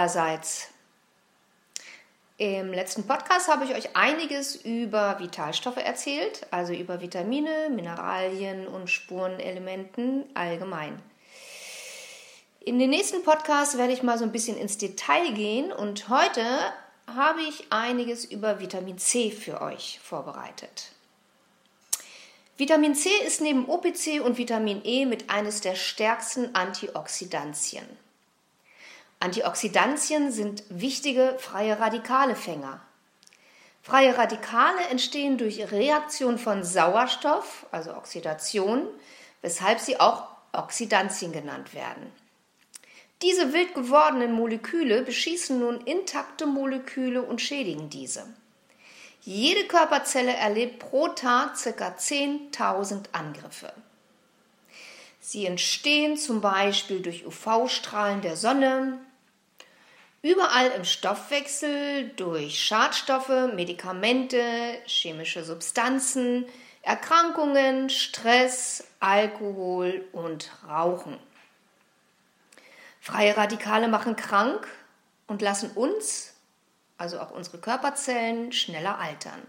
Allerseits. Im letzten Podcast habe ich euch einiges über Vitalstoffe erzählt, also über Vitamine, Mineralien und Spurenelementen allgemein. In den nächsten Podcasts werde ich mal so ein bisschen ins Detail gehen und heute habe ich einiges über Vitamin C für euch vorbereitet. Vitamin C ist neben OPC und Vitamin E mit eines der stärksten Antioxidantien. Antioxidantien sind wichtige freie Radikalefänger. Freie Radikale entstehen durch Reaktion von Sauerstoff, also Oxidation, weshalb sie auch Oxidantien genannt werden. Diese wild gewordenen Moleküle beschießen nun intakte Moleküle und schädigen diese. Jede Körperzelle erlebt pro Tag ca. 10.000 Angriffe. Sie entstehen zum Beispiel durch UV-Strahlen der Sonne, Überall im Stoffwechsel durch Schadstoffe, Medikamente, chemische Substanzen, Erkrankungen, Stress, Alkohol und Rauchen. Freie Radikale machen krank und lassen uns, also auch unsere Körperzellen, schneller altern.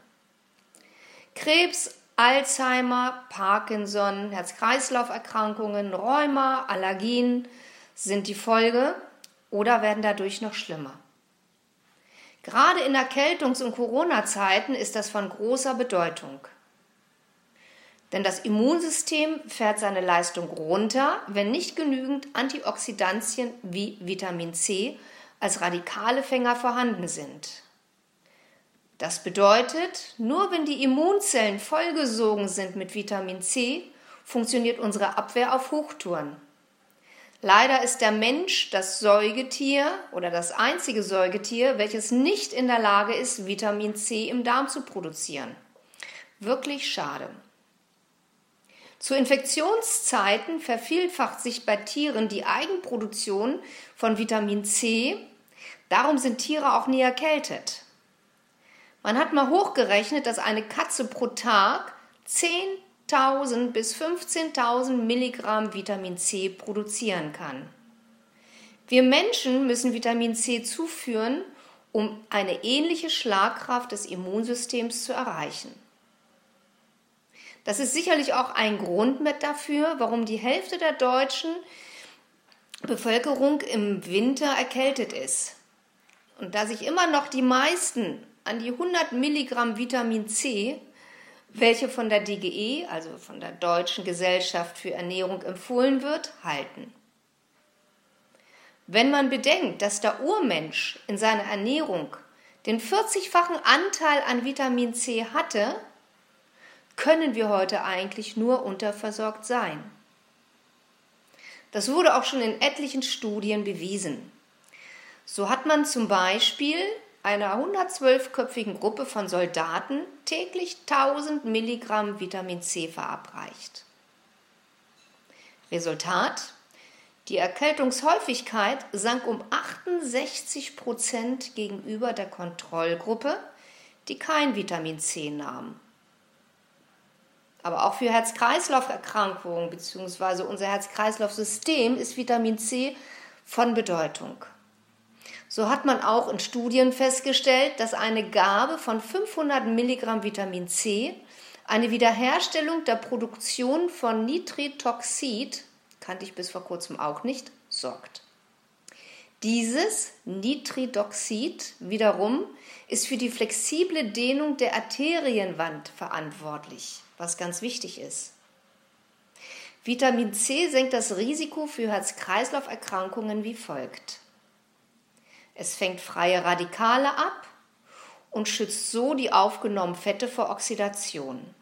Krebs, Alzheimer, Parkinson, Herz-Kreislauf-Erkrankungen, Rheuma, Allergien sind die Folge oder werden dadurch noch schlimmer. Gerade in Erkältungs- und Corona-Zeiten ist das von großer Bedeutung. Denn das Immunsystem fährt seine Leistung runter, wenn nicht genügend Antioxidantien wie Vitamin C als Radikalefänger vorhanden sind. Das bedeutet, nur wenn die Immunzellen vollgesogen sind mit Vitamin C, funktioniert unsere Abwehr auf Hochtouren. Leider ist der Mensch das Säugetier oder das einzige Säugetier, welches nicht in der Lage ist, Vitamin C im Darm zu produzieren. Wirklich schade. Zu Infektionszeiten vervielfacht sich bei Tieren die Eigenproduktion von Vitamin C. Darum sind Tiere auch nie erkältet. Man hat mal hochgerechnet, dass eine Katze pro Tag 10 1000 bis 15.000 Milligramm Vitamin C produzieren kann. Wir Menschen müssen Vitamin C zuführen, um eine ähnliche Schlagkraft des Immunsystems zu erreichen. Das ist sicherlich auch ein Grund mit dafür, warum die Hälfte der deutschen Bevölkerung im Winter erkältet ist. Und da sich immer noch die meisten an die 100 Milligramm Vitamin C welche von der DGE, also von der Deutschen Gesellschaft für Ernährung empfohlen wird, halten. Wenn man bedenkt, dass der Urmensch in seiner Ernährung den 40-fachen Anteil an Vitamin C hatte, können wir heute eigentlich nur unterversorgt sein. Das wurde auch schon in etlichen Studien bewiesen. So hat man zum Beispiel einer 112-köpfigen Gruppe von Soldaten täglich 1000 Milligramm Vitamin C verabreicht. Resultat? Die Erkältungshäufigkeit sank um 68 Prozent gegenüber der Kontrollgruppe, die kein Vitamin C nahm. Aber auch für Herz-Kreislauf-Erkrankungen bzw. unser Herz-Kreislauf-System ist Vitamin C von Bedeutung. So hat man auch in Studien festgestellt, dass eine Gabe von 500 Milligramm Vitamin C eine Wiederherstellung der Produktion von Nitritoxid, kannte ich bis vor kurzem auch nicht, sorgt. Dieses Nitridoxid wiederum ist für die flexible Dehnung der Arterienwand verantwortlich, was ganz wichtig ist. Vitamin C senkt das Risiko für Herz-Kreislauf-Erkrankungen wie folgt. Es fängt freie Radikale ab und schützt so die aufgenommenen Fette vor Oxidation.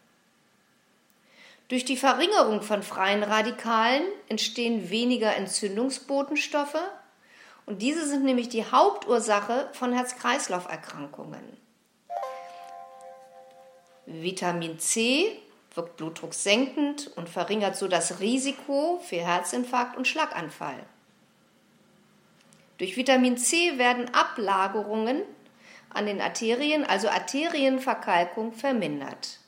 Durch die Verringerung von freien Radikalen entstehen weniger Entzündungsbotenstoffe und diese sind nämlich die Hauptursache von Herz-Kreislauf-Erkrankungen. Vitamin C wirkt blutdrucksenkend und verringert so das Risiko für Herzinfarkt und Schlaganfall. Durch Vitamin C werden Ablagerungen an den Arterien, also Arterienverkalkung, vermindert.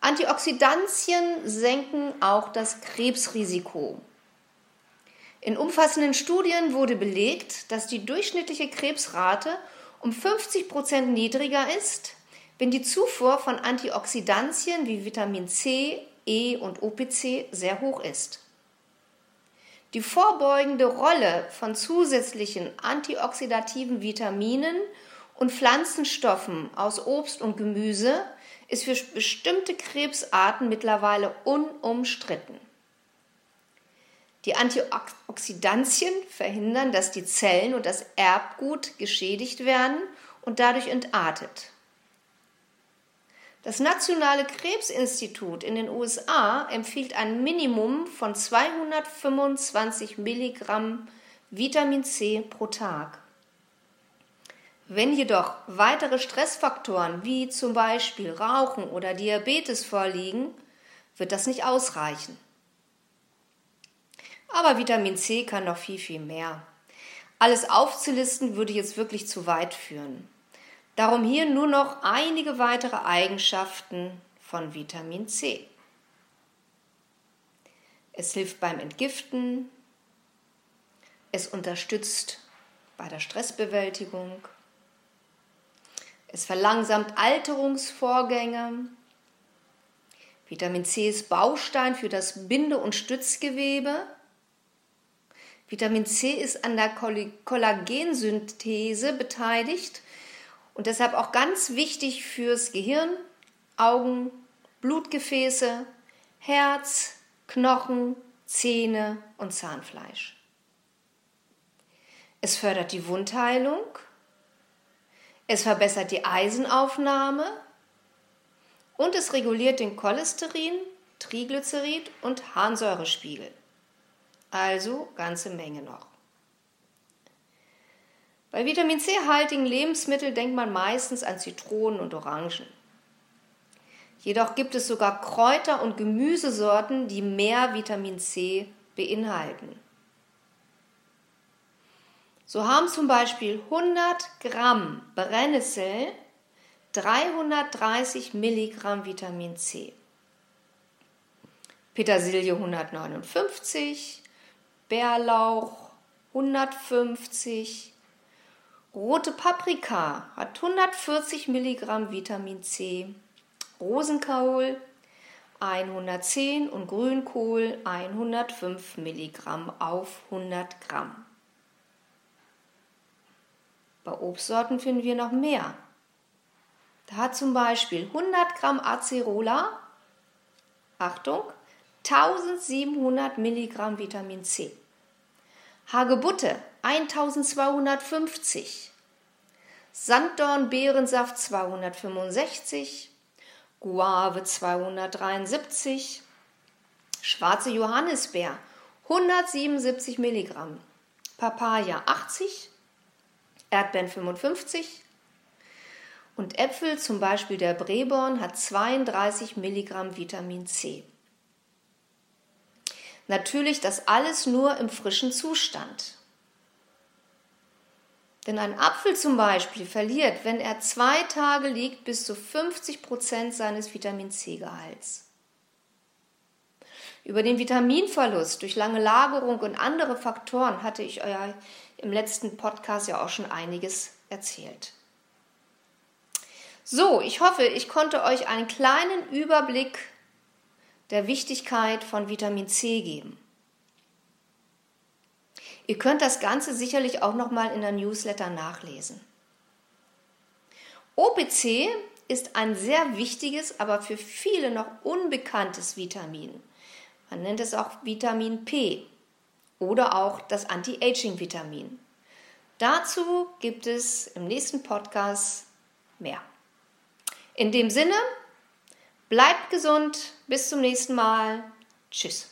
Antioxidantien senken auch das Krebsrisiko. In umfassenden Studien wurde belegt, dass die durchschnittliche Krebsrate um 50 Prozent niedriger ist, wenn die Zufuhr von Antioxidantien wie Vitamin C, E und OPC sehr hoch ist. Die vorbeugende Rolle von zusätzlichen antioxidativen Vitaminen und Pflanzenstoffen aus Obst und Gemüse ist für bestimmte Krebsarten mittlerweile unumstritten. Die Antioxidantien verhindern, dass die Zellen und das Erbgut geschädigt werden und dadurch entartet. Das Nationale Krebsinstitut in den USA empfiehlt ein Minimum von 225 Milligramm Vitamin C pro Tag. Wenn jedoch weitere Stressfaktoren wie zum Beispiel Rauchen oder Diabetes vorliegen, wird das nicht ausreichen. Aber Vitamin C kann noch viel, viel mehr. Alles aufzulisten würde jetzt wirklich zu weit führen. Darum hier nur noch einige weitere Eigenschaften von Vitamin C. Es hilft beim Entgiften, es unterstützt bei der Stressbewältigung, es verlangsamt Alterungsvorgänge, Vitamin C ist Baustein für das Binde- und Stützgewebe. Vitamin C ist an der Kollagensynthese beteiligt und deshalb auch ganz wichtig fürs Gehirn, Augen, Blutgefäße, Herz, Knochen, Zähne und Zahnfleisch. Es fördert die Wundheilung, es verbessert die Eisenaufnahme und es reguliert den Cholesterin, Triglycerid und Harnsäurespiegel. Also ganze Menge noch. Bei Vitamin C-haltigen Lebensmitteln denkt man meistens an Zitronen und Orangen. Jedoch gibt es sogar Kräuter und Gemüsesorten, die mehr Vitamin C beinhalten. So haben zum Beispiel 100 Gramm Brennnessel 330 Milligramm Vitamin C. Petersilie 159, Bärlauch 150, rote Paprika hat 140 Milligramm Vitamin C, Rosenkohl 110 und Grünkohl 105 Milligramm auf 100 Gramm. Bei Obstsorten finden wir noch mehr. Da hat zum Beispiel 100 Gramm Acerola, Achtung, 1700 Milligramm Vitamin C. Hagebutte 1250, Sanddornbeerensaft 265, Guave 273, schwarze Johannisbeer 177 Milligramm, Papaya 80, Erdbeeren 55 und Äpfel, zum Beispiel der Breborn, hat 32 Milligramm Vitamin C. Natürlich das alles nur im frischen Zustand. Denn ein Apfel zum Beispiel verliert, wenn er zwei Tage liegt, bis zu 50 Prozent seines Vitamin C-Gehalts. Über den Vitaminverlust durch lange Lagerung und andere Faktoren hatte ich euch im letzten Podcast ja auch schon einiges erzählt. So, ich hoffe, ich konnte euch einen kleinen Überblick der Wichtigkeit von Vitamin C geben. Ihr könnt das Ganze sicherlich auch noch mal in der Newsletter nachlesen. OPC ist ein sehr wichtiges, aber für viele noch unbekanntes Vitamin. Man nennt es auch Vitamin P oder auch das Anti-Aging-Vitamin. Dazu gibt es im nächsten Podcast mehr. In dem Sinne, Bleibt gesund. Bis zum nächsten Mal. Tschüss.